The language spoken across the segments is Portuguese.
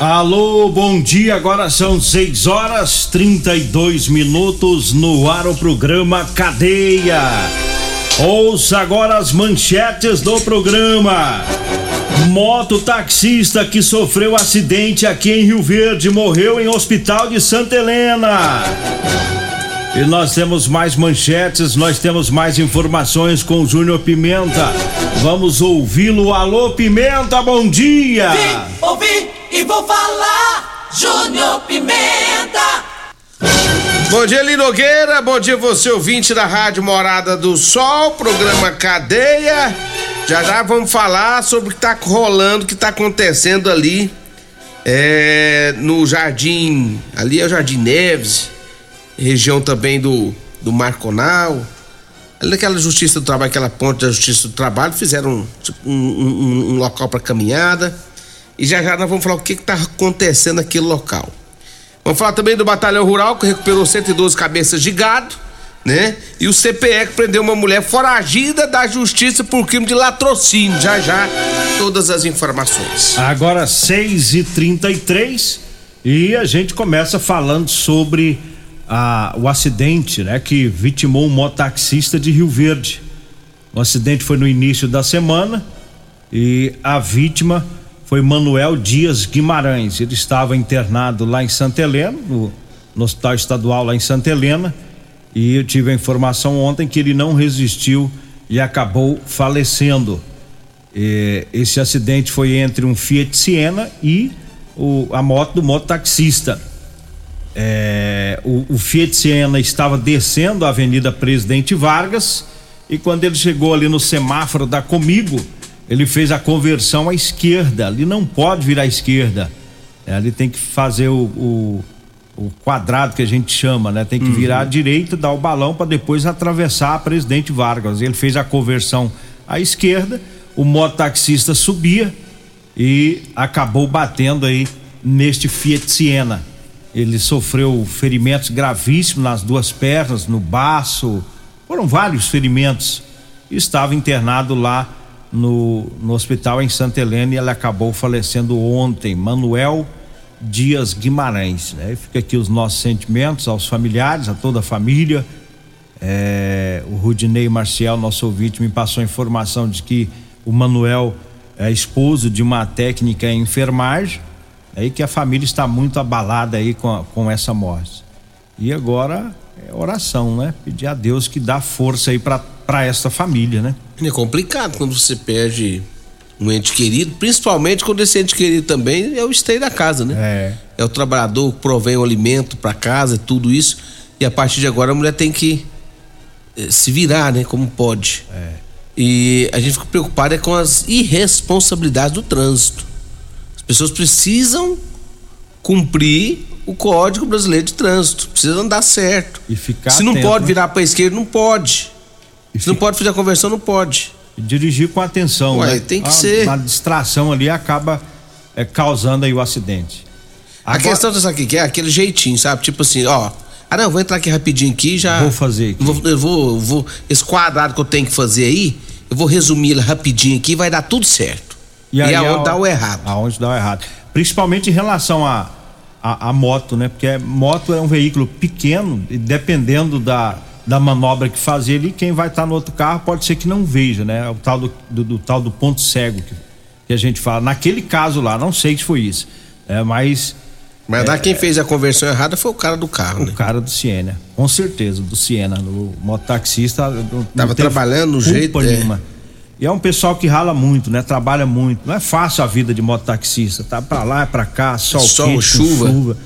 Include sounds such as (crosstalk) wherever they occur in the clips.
Alô, bom dia. Agora são 6 horas 32 minutos no ar o programa Cadeia. Ouça agora as manchetes do programa. Mototaxista que sofreu acidente aqui em Rio Verde morreu em hospital de Santa Helena. E nós temos mais manchetes, nós temos mais informações com o Júnior Pimenta. Vamos ouvi-lo. Alô, Pimenta, bom dia! Vim, ouvi e vou falar, Júnior Pimenta! Bom dia, Linogueira. Bom dia, você ouvinte da Rádio Morada do Sol, programa Cadeia. Já já vamos falar sobre o que tá rolando, o que tá acontecendo ali é, no Jardim. Ali é o Jardim Neves, região também do, do Marconal. Ali naquela Justiça do Trabalho, aquela ponte da Justiça do Trabalho, fizeram tipo, um, um, um local para caminhada. E já já nós vamos falar o que está acontecendo naquele local. Vamos falar também do Batalhão Rural, que recuperou 112 cabeças de gado, né? E o CPE que prendeu uma mulher foragida da justiça por crime de latrocínio. Já já, todas as informações. Agora 6 e 33 e a gente começa falando sobre a, o acidente né, que vitimou um mototaxista de Rio Verde. O acidente foi no início da semana e a vítima foi Manuel Dias Guimarães. Ele estava internado lá em Santa Helena, no, no Hospital Estadual lá em Santa Helena, e eu tive a informação ontem que ele não resistiu e acabou falecendo. E esse acidente foi entre um Fiat Siena e o, a moto do mototaxista. É, o, o Fiat Siena estava descendo a Avenida Presidente Vargas e quando ele chegou ali no semáforo da Comigo, ele fez a conversão à esquerda. Ali não pode virar à esquerda. É, ali tem que fazer o, o, o, quadrado que a gente chama, né? Tem que virar à direita, dar o balão para depois atravessar a Presidente Vargas. Ele fez a conversão à esquerda, o mototaxista subia e acabou batendo aí neste Fiat Siena. Ele sofreu ferimentos gravíssimos nas duas pernas, no baço, foram vários ferimentos. Estava internado lá no, no hospital em Santa Helena e ele acabou falecendo ontem. Manuel Dias Guimarães. Né? Fica aqui os nossos sentimentos aos familiares, a toda a família. É, o Rudinei Marcial, nosso ouvinte, me passou a informação de que o Manuel é esposo de uma técnica em enfermagem, aí que a família está muito abalada aí com, a, com essa morte. E agora é oração, né? Pedir a Deus que dá força aí para essa família, né? É complicado quando você perde um ente querido, principalmente quando esse ente querido também é o esteio da casa, né? É. É o trabalhador que provém o alimento para casa, tudo isso. E a partir de agora a mulher tem que eh, se virar, né? Como pode. É. E a gente fica preocupado é com as irresponsabilidades do trânsito. As pessoas precisam cumprir o Código Brasileiro de Trânsito. Precisa andar certo. E ficar Se não atento, pode né? virar para esquerda, não pode. Se não pode fazer a conversão, não pode. dirigir com atenção, Ué, né? tem que a, ser. A distração ali acaba é, causando aí o acidente. A questão dessa aqui, que é aquele jeitinho, sabe? Tipo assim, ó. Ah, não, vou entrar aqui rapidinho aqui já. Vou fazer aqui. Vou, eu vou, vou. Esse quadrado que eu tenho que fazer aí, eu vou resumir ele rapidinho aqui vai dar tudo certo. E, aí é onde a- dá o errado. Aonde dá o errado. Principalmente em relação a, a, a moto, né? Porque moto é um veículo pequeno e dependendo da, da manobra que fazer ali, quem vai estar no outro carro pode ser que não veja, né? O tal do, do, do tal do ponto cego que, que a gente fala. Naquele caso lá, não sei se foi isso, é, mas Mas lá quem fez a conversão errada foi o cara do carro, né? O cara do Siena, com certeza, do Siena. O mototaxista não- Tava trabalhando no culpa jeito, é. E é um pessoal que rala muito, né? Trabalha muito. Não é fácil a vida de mototaxista. Tá pra lá, é pra cá, sol, Sol, quente, chuva. chuva.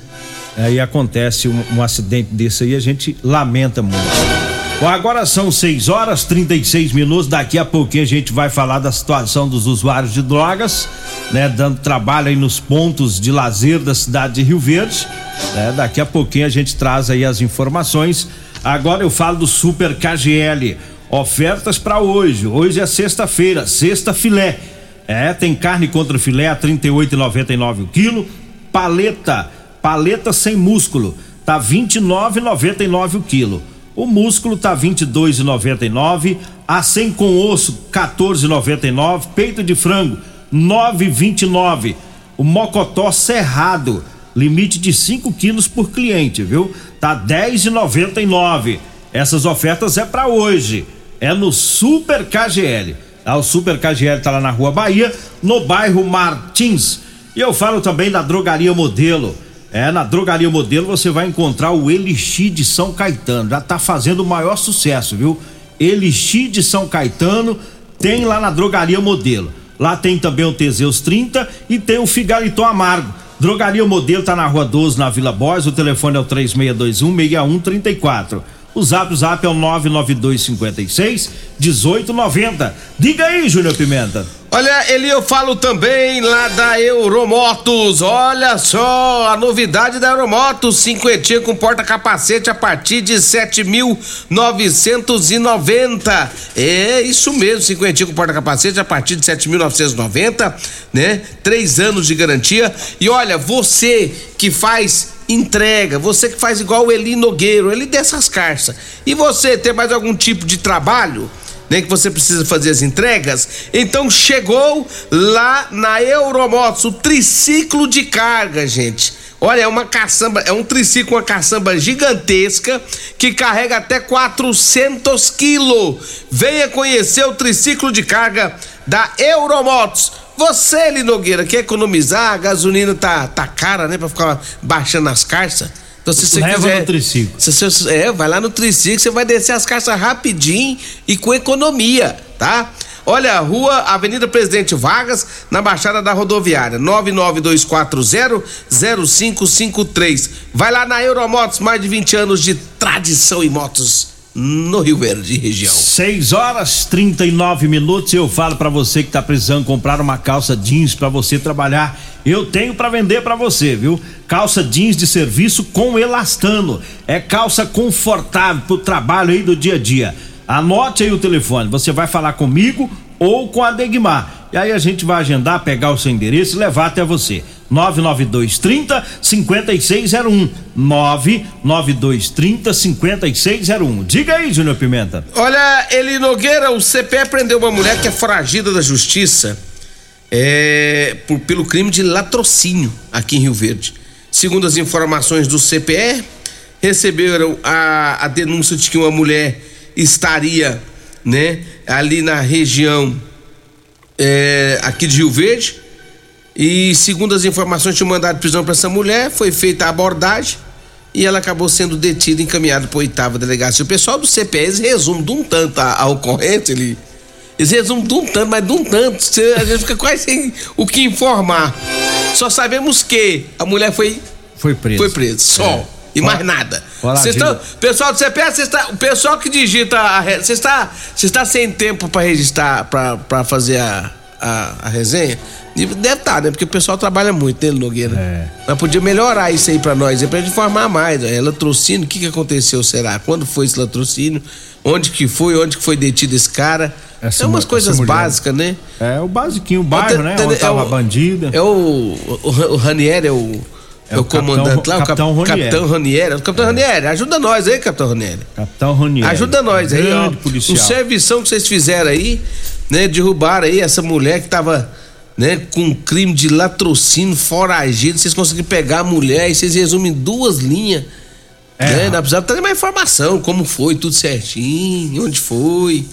Aí acontece um, um acidente desse aí, a gente lamenta muito. Bom, agora são 6 horas 36 minutos. Daqui a pouquinho a gente vai falar da situação dos usuários de drogas, né? Dando trabalho aí nos pontos de lazer da cidade de Rio Verde. né? Daqui a pouquinho a gente traz aí as informações. Agora eu falo do Super KGL. Ofertas para hoje. Hoje é sexta-feira, sexta filé. É, tem carne contra filé a 38,99 o quilo. Paleta, paleta sem músculo, tá 29,99 o quilo. O músculo tá 22,99, a sem com osso 14,99, peito de frango 9,29. O mocotó cerrado, limite de 5 quilos por cliente, viu? Tá 10,99. Essas ofertas é para hoje. É no Super KGL. Tá? O Super KGL tá lá na Rua Bahia, no bairro Martins. E eu falo também da Drogaria Modelo. É, na Drogaria Modelo você vai encontrar o Elixir de São Caetano. Já tá fazendo o maior sucesso, viu? Elixir de São Caetano tem lá na Drogaria Modelo. Lá tem também o Teseus 30 e tem o Figaliton Amargo. Drogaria Modelo tá na Rua 12, na Vila Borges. O telefone é o 3621 6134. O zap zap é o 99256 1890. Diga aí, Júnior Pimenta. Olha, ele eu falo também lá da Euromotos. Olha só a novidade da Euromotos, cinquentinha com porta-capacete a partir de 7.990. É isso mesmo, cinquentinha com porta-capacete a partir de 7.990, né? Três anos de garantia. E olha, você que faz entrega, você que faz igual o Eli Nogueiro, ele dessas carças. E você tem mais algum tipo de trabalho? Né, que você precisa fazer as entregas, então chegou lá na Euromotos o triciclo de carga, gente. Olha, é uma caçamba, é um triciclo, uma caçamba gigantesca que carrega até 400 quilos. Venha conhecer o triciclo de carga da Euromotos. Você, Linogueira, quer economizar? A gasolina tá, tá cara, né? Pra ficar baixando as carças. Então, se você Leva quiser, no triciclo. se você, é, vai lá no triciclo, você vai descer as caixas rapidinho e com economia, tá? Olha, rua Avenida Presidente Vargas, na Baixada da Rodoviária, 992400553. Vai lá na Euromotos, mais de 20 anos de tradição em motos no Rio Verde região. 6 horas 39 minutos. Eu falo pra você que tá precisando comprar uma calça jeans pra você trabalhar. Eu tenho pra vender pra você, viu? Calça jeans de serviço com elastano. É calça confortável pro trabalho aí do dia a dia. Anote aí o telefone. Você vai falar comigo ou com a Degmar. E aí a gente vai agendar, pegar o seu endereço e levar até você. 99230 5601. 99230 5601. Diga aí, Júnior Pimenta. Olha, Eli Nogueira, o CPE prendeu uma mulher que é foragida da justiça é, por- pelo crime de latrocínio aqui em Rio Verde. Segundo as informações do CPE, receberam a, a denúncia de que uma mulher estaria né, ali na região é, aqui de Rio Verde. E segundo as informações, tinha mandado de prisão para essa mulher, foi feita a abordagem e ela acabou sendo detida e encaminhada para oitava delegacia. O pessoal do CPE eles resumem de um tanto a, a ocorrência, ele, eles resumem de um tanto, mas de um tanto, você, a gente fica quase sem o que informar. Só sabemos que a mulher foi, Foi preso. foi presa, só. É. E mais nada. a tão- pessoal do CPE, cês tá- o pessoal que digita a você está, está sem tempo para registrar, para fazer a, a, a resenha? E Deve estar, né? Porque o pessoal trabalha muito, né, Nogueira? É. Mas podia melhorar isso aí pra nós, é pra gente informar mais. É, latrocínio, o que que aconteceu, será? Quando foi esse latrocínio? Onde que foi? Onde que foi detido esse cara? Essa é umas coisas mulher. básicas, né? É o basiquinho, o bairro, né? Onde tava a bandida. É o, o, o Ranieri, é o, é É o, o comandante capitão- lá, o cap- capitão Ranieri. Capitão Ranieri. Capitão Ranieri, ajuda nós aí, Capitão Ranieri. Capitão Ronieri. Ajuda nós aí, ó. Policial. Um servição que vocês fizeram aí, né? Derrubaram aí essa mulher que tava, né, com crime de latrocínio, foragido. Vocês conseguiram pegar a mulher e vocês resumem em duas linhas. É. Né? Nós precisamos ter mais informação, como foi, tudo certinho, onde foi,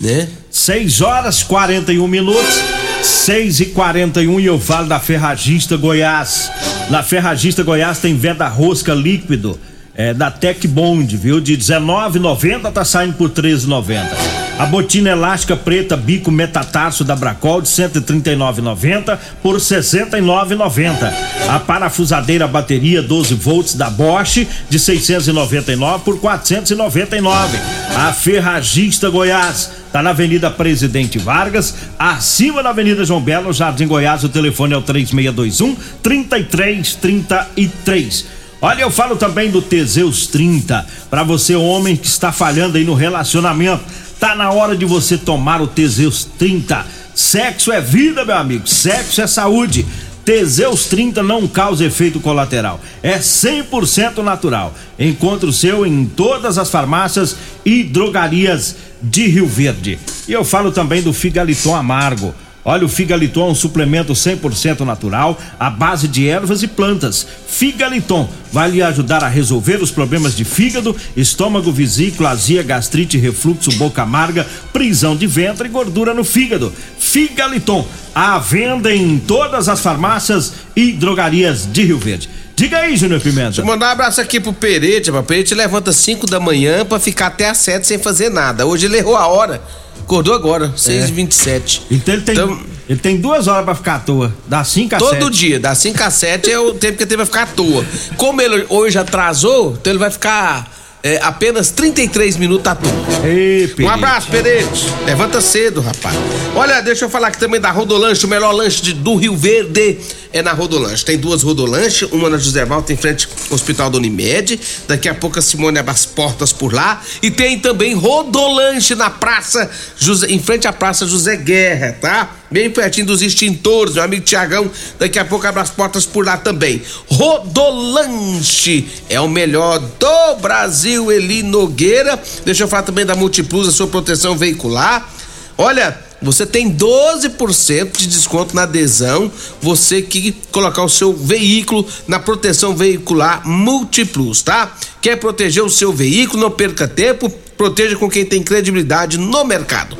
né? 6 horas 41 minutos. 6 e 41 e eu falo da Ferragista Goiás. Na Ferragista Goiás tem venda rosca líquido é, da Tec Bond, viu? De 19,90 tá saindo por 13,90. A botina elástica preta bico metatarso da Bracol de 139,90 por 69,90. A parafusadeira bateria 12 volts da Bosch de 699 por 499. A Ferragista Goiás tá na Avenida Presidente Vargas, acima da Avenida João Belo, Jardim Goiás. O telefone é o 3621 3333. Olha, eu falo também do Teseus 30, para você homem que está falhando aí no relacionamento. Tá na hora de você tomar o Teseus 30. Sexo é vida, meu amigo. Sexo é saúde. Teseus 30 não causa efeito colateral. É 100% natural. Encontre o seu em todas as farmácias e drogarias de Rio Verde. E eu falo também do Figaliton Amargo. Olha, o Figaliton é um suplemento 100% natural, à base de ervas e plantas. Figaliton vai lhe ajudar a resolver os problemas de fígado, estômago, vesícula, azia, gastrite, refluxo, boca amarga, prisão de ventre e gordura no fígado. Figaliton, à venda em todas as farmácias e drogarias de Rio Verde. Diga aí, Júnior Pimenta. Deixa eu mandar um abraço aqui pro Perete. O Perete levanta 5 da manhã para ficar até às 7 sem fazer nada. Hoje ele errou a hora. Acordou agora, 6h27. É. Então ele tem, então, ele tem duas horas pra ficar à toa. Das 5 a todo 7. Todo dia, das 5 a 7 é o tempo que ele pra ficar à toa. Como ele hoje atrasou, então ele vai ficar é, apenas 33 minutos à toa. Ei, um abraço, Peretti. Levanta cedo, rapaz. Olha, deixa eu falar aqui também da Rodolanche, o melhor lanche de, do Rio Verde é na Rodolanche. Tem duas Rodolanche, uma na José Valta, em frente ao Hospital da Unimed. Daqui a pouco a Simone abre as portas por lá. E tem também Rodolanche na praça, José, em frente à Praça José Guerra, tá? Bem pertinho dos extintores, meu amigo Tiagão. Daqui a pouco abre as portas por lá também. Rodolanche é o melhor do Brasil, Eli Nogueira. Deixa eu falar também da Multiplus, a sua proteção veicular. Olha, você tem 12% de desconto na adesão, você que colocar o seu veículo na proteção veicular Multiplus, tá? Quer proteger o seu veículo, não perca tempo, proteja com quem tem credibilidade no mercado.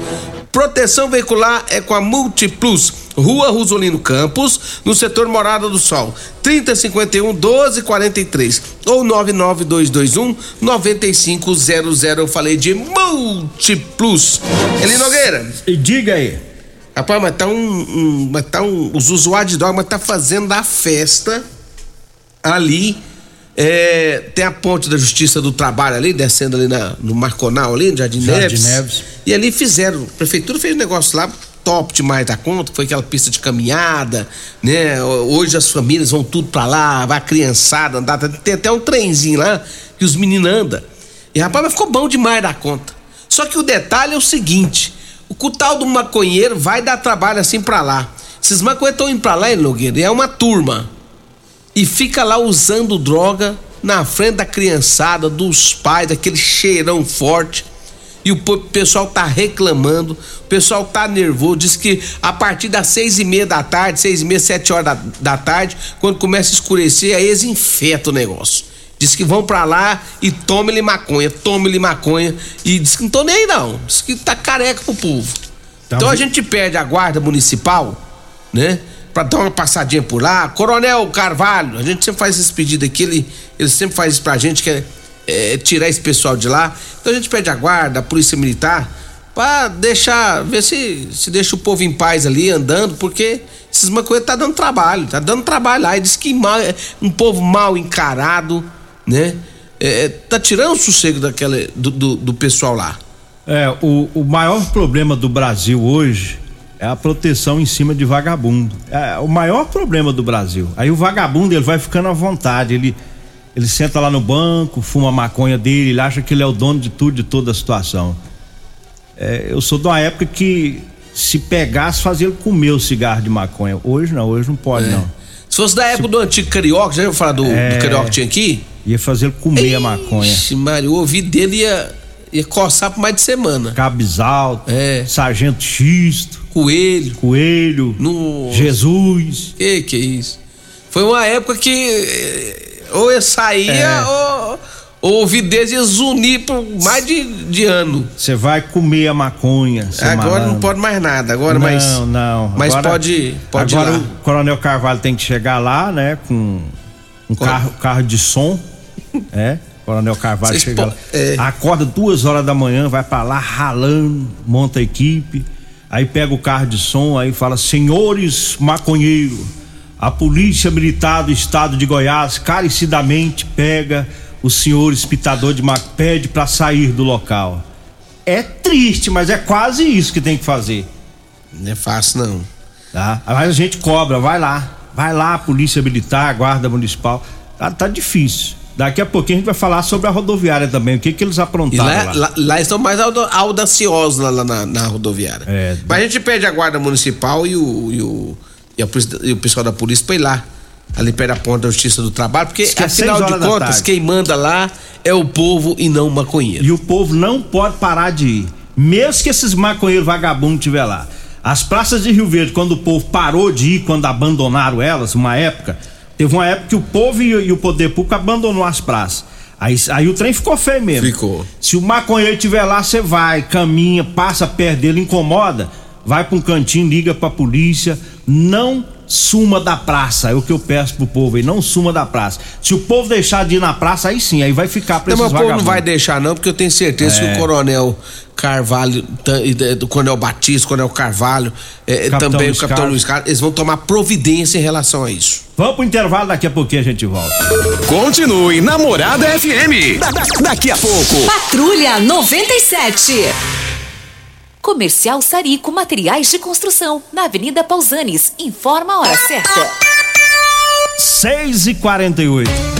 Proteção veicular é com a Multiplus, Rua Rosolino Campos, no setor Morada do Sol, 3051 1243 ou 99221 9500. Eu falei de Multiplus. Eli Nogueira. E diga aí. Rapaz, mas tá um, um mas tá um, os usuários de droga, mas tá fazendo a festa ali é, tem a ponte da Justiça do Trabalho ali, descendo ali na, no Marconal, ali, no Jardim, Jardim Neves. Neves. E ali fizeram, a prefeitura fez um negócio lá top demais da conta, foi aquela pista de caminhada, né? Hoje as famílias vão tudo pra lá, vai a criançada andar, tem até um trenzinho lá que os meninos andam. E rapaz, mas ficou bom demais da conta. Só que o detalhe é o seguinte: o cutal do maconheiro vai dar trabalho assim pra lá. Esses maconheiros estão indo pra lá, hein, Nogueira? É uma turma e fica lá usando droga na frente da criançada, dos pais, daquele cheirão forte. E o pessoal tá reclamando, o pessoal tá nervoso, diz que a partir das seis e meia da tarde, seis e meia, sete horas da, da tarde, quando começa a escurecer, aí eles infetam o negócio. Diz que vão para lá e tome-lhe maconha, tome-lhe maconha. E diz que não tô nem aí não, diz que tá careca pro povo. Tá então a gente perde a guarda municipal, né? Para dar uma passadinha por lá. Coronel Carvalho, a gente sempre faz esse pedido aqui, ele, ele sempre faz isso pra gente, que é, é, tirar esse pessoal de lá. Então a gente pede a guarda, a polícia militar, para deixar, ver se, se deixa o povo em paz ali andando, porque esses maconheiros tá dando trabalho, tá dando trabalho lá. E diz que mal, é um povo mal encarado, né? É, é, tá tirando o sossego daquela, do, do, do pessoal lá. É, o, o maior problema do Brasil hoje é a proteção em cima de vagabundo. É o maior problema do Brasil. Aí o vagabundo ele vai ficando à vontade, ele ele senta lá no banco, fuma a maconha dele, ele acha que ele é o dono de tudo, de toda a situação. É, eu sou de uma época que se pegasse fazia ele comer o cigarro de maconha. Hoje não, hoje não pode é. não. Se fosse da época se... do antigo carioca, já ia falar do, é... do carioca que tinha aqui? Ia fazer ele comer Eixe, a maconha. Mário, o ouvido dele ia ia coçar por mais de semana. Cabizal, é. Sargento Xisto, Coelho, Coelho, no Jesus. Que que é isso? Foi uma época que eh, ou eu saía é. ou, o ouvido deles ia zunir por mais de, de ano. Você vai comer a maconha. Agora malandro. não pode mais nada, agora não, mas. Não, Mas Agora- pode, pode agora o Coronel Carvalho tem que chegar lá, né? Com um carro, carro de som. (laughs) É. Coronel Carvalho Vocês chega lá. é. Acorda duas horas da manhã, vai pra lá ralando, monta a equipe. Aí pega o carro de som, aí fala: Senhores maconheiros, a Polícia Militar do Estado de Goiás carecidamente pega o senhor espitador de maconha, pede pra sair do local. É triste, mas é quase isso que tem que fazer. Não é fácil, não. Tá? Mas a gente cobra, vai lá. Vai lá, Polícia Militar, Guarda Municipal. Tá, tá difícil. Daqui a pouquinho a gente vai falar sobre a rodoviária também, o que que eles E aprontaram lá, lá. lá, lá estão mais auda- audaciosos lá, lá na, na rodoviária. É. Mas a gente pede a guarda municipal e o, e o, e e o pessoal da polícia pra ir lá. Ali perto da ponta da Justiça do Trabalho, porque que é afinal de contas, quem manda lá é o povo e não o maconheiro. E o povo não pode parar de ir. Mesmo que esses maconheiros vagabundos estiver lá. As praças de Rio Verde, quando o povo parou de ir, quando abandonaram elas, uma época, teve uma época que o povo e, e o poder público abandonou as praças. Aí, aí o trem ficou feio mesmo. Ficou. Se o maconheiro estiver lá, você vai, caminha, passa perto dele, incomoda, vai pra um cantinho, liga pra polícia, não suma da praça. É o que eu peço pro povo aí, não suma da praça. Se o povo deixar de ir na praça, aí sim, aí vai ficar pra Não, esses mas o povo não vai deixar, não, porque eu tenho certeza que o Coronel Carvalho, e da- do Coronel Batista, o Coronel Carvalho, eh, Capitão também Luiz o Capitão Carlos. Luiz Carlos, eles vão tomar providência em relação a isso. Vamos pro intervalo, daqui a pouquinho a gente volta. Continue Namorada FM. Da- da- daqui a pouco. Patrulha 97. Comercial Sarico Materiais de Construção, na Avenida Pausanes. Informa a hora certa. 6 e 48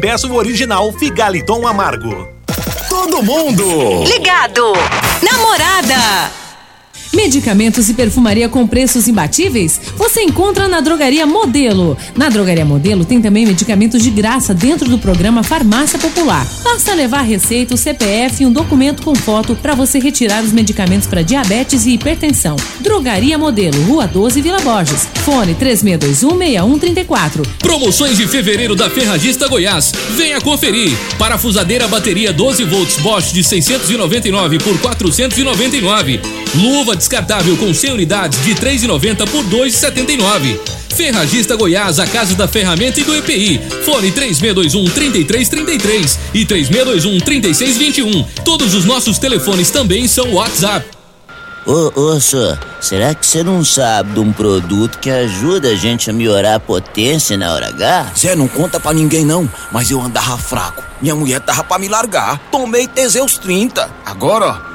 peça o original Figaliton Amargo. Todo mundo. Ligado. Namorada. Medicamentos e perfumaria com preços imbatíveis? Você encontra na Drogaria Modelo. Na Drogaria Modelo tem também medicamentos de graça dentro do programa Farmácia Popular. Basta levar receita, o CPF e um documento com foto para você retirar os medicamentos para diabetes e hipertensão. Drogaria Modelo, Rua 12, Vila Borges. Fone 36216134. Promoções de fevereiro da Ferragista Goiás. Venha conferir. Parafusadeira bateria 12 volts Bosch de 699 por 499. Luva descartável com 100 unidades de 3,90 por 2,79. Ferragista Goiás, a casa da ferramenta e do EPI. Fone 3621 3333 e 3621 3621. Todos os nossos telefones também são WhatsApp. Ô, ô, senhor, será que você não sabe de um produto que ajuda a gente a melhorar a potência na hora H? Zé, não conta pra ninguém não, mas eu andava fraco. Minha mulher tava pra me largar. Tomei Teseus 30. Agora, ó,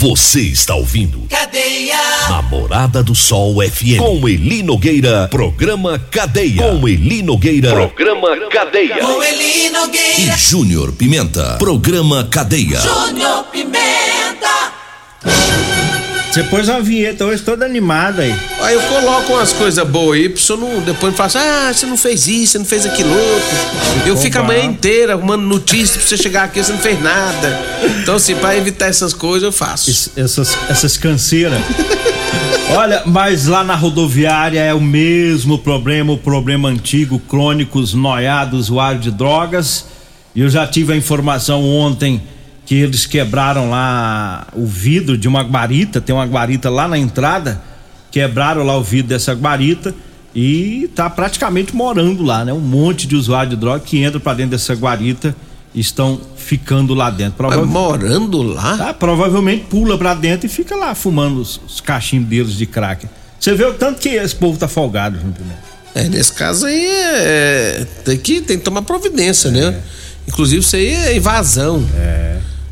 Você está ouvindo Cadeia. Namorada do Sol FM com Eli Nogueira, programa Cadeia. Com Eli Nogueira, programa Cadeia. Com Eli E Nogueira. Júnior Pimenta, programa Cadeia. Júnior Pimenta. Você pôs uma vinheta hoje toda animada aí. Aí eu coloco umas coisas boas aí, pro senhor não, depois fala assim, ah, você não fez isso, você não fez aquilo outro. Eu fico a manhã inteira arrumando notícias pra você chegar aqui, você não fez nada. Então, assim, pra evitar essas coisas, eu faço. Es- Essas, essas canseiras. (laughs) Olha, mas lá na rodoviária é o mesmo problema, o problema antigo, crônicos, noiados, usuário de drogas. E eu já tive a informação ontem que eles quebraram lá o vidro de uma guarita, tem uma guarita lá na entrada, quebraram lá o vidro dessa guarita e tá praticamente morando lá, né? Um monte de usuário de droga que entra para dentro dessa guarita estão ficando lá dentro. Provavel... morando lá? Tá, provavelmente pula para dentro e fica lá fumando os, os cachimbos deles de crack. Você vê o tanto que esse povo tá folgado, Pimenta. É, nesse caso aí é, tem que tem que tomar providência, né? é. né? Inclusive isso aí é invasão. É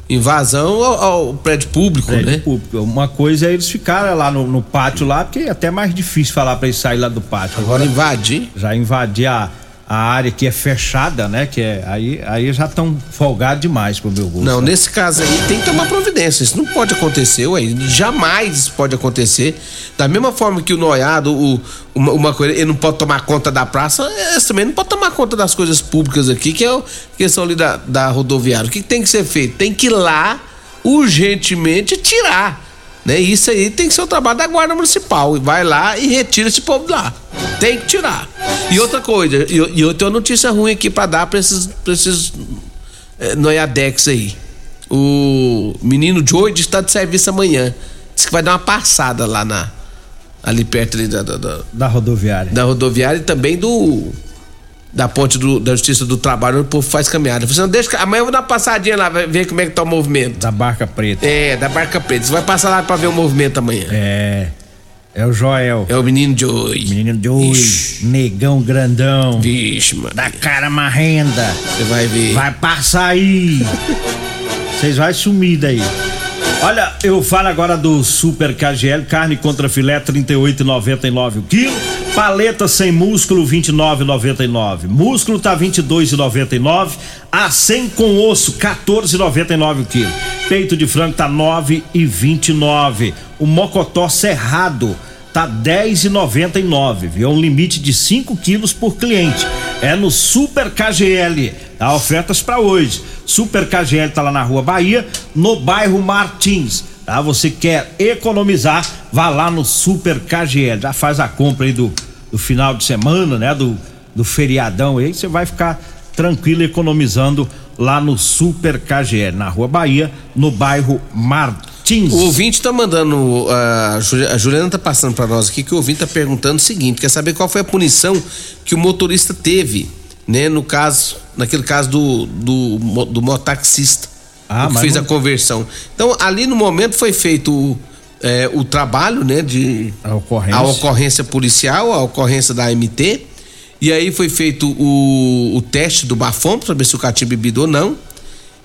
invasão ao, ao prédio público, prédio né? Público. Uma coisa é eles ficarem lá no, no, pátio lá, porque é até mais difícil falar para eles sair lá do pátio. Agora, Agora invadir? Já invadir a, a área que é fechada, né? Que é aí, aí já estão folgados demais pro meu gosto. Não, né? nesse caso aí tem que tomar providência. Isso não pode acontecer, ué. Jamais isso pode acontecer. Da mesma forma que o noiado, o, uma, uma, coisa, ele não pode tomar conta da praça, esse também não pode tomar conta das coisas públicas aqui, que é a questão ali da, da rodoviária. O que, que tem que ser feito? Tem que ir lá urgentemente tirar. Né? Isso aí tem que ser o trabalho da Guarda Municipal. Vai lá e retira esse povo lá. Tem que tirar. E outra coisa, e, e eu tenho uma notícia ruim aqui para dar para esses, pra esses é, Noiadex aí. O menino Joey está de serviço amanhã. Diz que vai dar uma passada lá na. Ali perto ali da, da, da, da rodoviária. Da rodoviária e também do da ponte do, da Justiça do Trabalho, o povo faz caminhada. Você não deixa. Amanhã eu vou dar uma passadinha lá, ver como é que tá o movimento. Da barca preta. É, da barca preta. Você vai passar lá pra ver o movimento amanhã. É. É o Joel. É o menino de hoje. Menino de hoje. Negão grandão. Vixe, mano. Da cara marrenda. Você vai ver. Vai passar aí. Vocês vai sumir daí. Olha, eu falo agora do Super KGL, carne contra filé 38,99 o quilo, paleta sem músculo 29,99. Músculo tá 22,99, a 100 com osso 14,99 o quilo. Peito de frango tá 9,29. O mocotó cerrado tá 10,99, viu? É um limite de 5 quilos por cliente. É no Super KGL. Há ofertas para hoje. Super KGL tá lá na Rua Bahia, no bairro Martins. Tá? Você quer economizar? Vá lá no Super KGL. Já faz a compra aí do, do final de semana, né? Do, do feriadão aí. Você vai ficar tranquilo economizando lá no Super KGL, na Rua Bahia, no bairro Martins. O ouvinte tá mandando, a Juliana tá passando para nós aqui que o ouvinte tá perguntando o seguinte, quer saber qual foi a punição que o motorista teve, né, no caso, naquele caso do, do, do mototaxista, ah, que fez não... a conversão. Então, ali no momento foi feito é, o trabalho, né, de a ocorrência. a ocorrência policial, a ocorrência da MT, e aí foi feito o, o teste do bafômetro para ver se o cara tinha bebido ou não.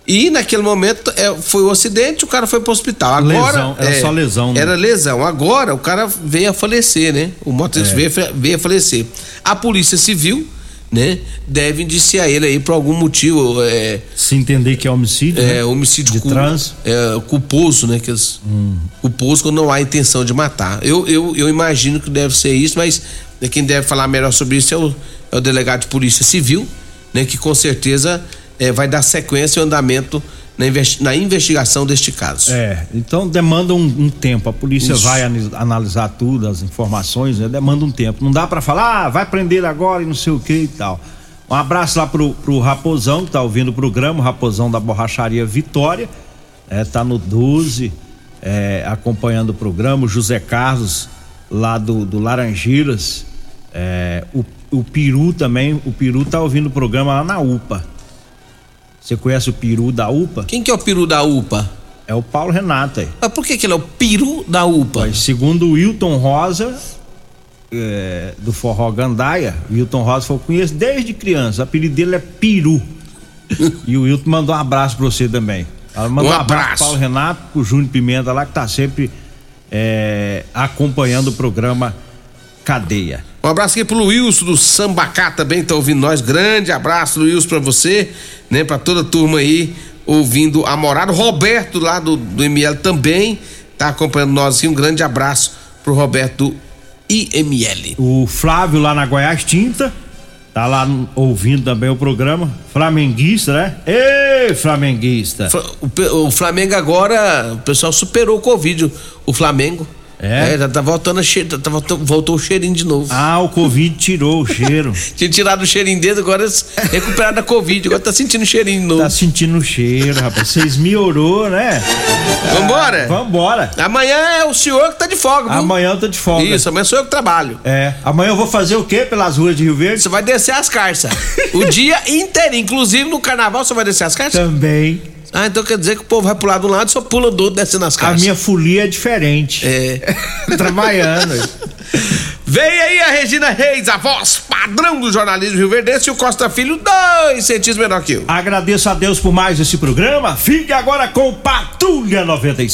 E naquele momento é, foi o um acidente, o cara foi pro hospital. Agora lesão, era é, só lesão, né? Era lesão. Agora o cara veio a falecer, né? O motorista é. veio, veio a falecer. A Polícia Civil, né, deve indiciar ele aí por algum motivo. É, Se entender que é homicídio. É, né? homicídio de cu, trans. É, culposo, né? Que as, hum. Culposo quando não há intenção de matar. Eu, eu, eu imagino que deve ser isso, mas né, quem deve falar melhor sobre isso é o, é o delegado de Polícia Civil, né? Que com certeza é, vai dar sequência e andamento na, investi na, investigação deste caso. É, então demanda um, um tempo. A polícia Isso. vai analisar tudo, as informações, né? demanda um tempo. Não dá para falar, ah, vai prender agora e não sei o que e tal. Um abraço lá pro, pro Raposão, que tá ouvindo o programa, o Raposão da Borracharia Vitória, é, tá no 12, é, acompanhando o programa, o José Carlos, lá do, do Laranjeiras, é, o, o Peru também, o Peru tá ouvindo o programa lá na UPA. Você conhece o peru da UPA? Quem que é o peru da UPA? É o Paulo Renato aí. Mas por que, que ele é o peru da UPA? Mas, segundo o Wilton Rosa, é, do Forró Gandaia, Wilton Rosa falou: conheço desde criança, o apelido dele é Peru. (laughs) e o Wilton mandou um abraço pra você também. Ela mandou um, um abraço Paulo Renato, pro Júnior Pimenta lá, que tá sempre é, acompanhando o programa Cadeia. Um abraço aqui pro Wilson do Sambacá também, tá ouvindo nós. Grande abraço, Wilson, pra você, né? Pra toda a turma aí ouvindo a morada. Roberto lá do, do ML também tá acompanhando nós aqui. Um grande abraço pro Roberto IML. O Flávio lá na Goiás Tinta. Tá lá ouvindo também o programa. Flamenguista, né? Ei, flamenguista. O, o Flamengo agora, o pessoal superou o Covid, o Flamengo. É? É, tá, tá voltando a cheiro, tá, voltou, voltou o cheirinho de novo. Ah, o Covid tirou o cheiro. (laughs) Tinha tirado o cheirinho dele, agora recuperado da Covid, agora tá sentindo o cheirinho de novo. Tá sentindo o cheiro, rapaz. Vocês melhorou, né? Vambora? Vambora. Amanhã é o senhor que tá de folga, viu? Amanhã eu tô de folga. Isso, amanhã sou eu que trabalho. É. Amanhã eu vou fazer o quê pelas ruas de Rio Verde? Você vai descer as carças. o dia inteiro. Inclusive no carnaval você vai descer as carças? Também. Ah, então quer dizer que o povo vai pular de um lado e só pula do outro descendo as A carças. minha folia é diferente. É. (laughs) Trabalhando. Vem aí a Regina Reis, a voz padrão do jornalismo Rio Verdense e o Costa Filho, dois centímetros menor que eu. Agradeço a Deus por mais esse programa. Fique agora com Patrulha 95.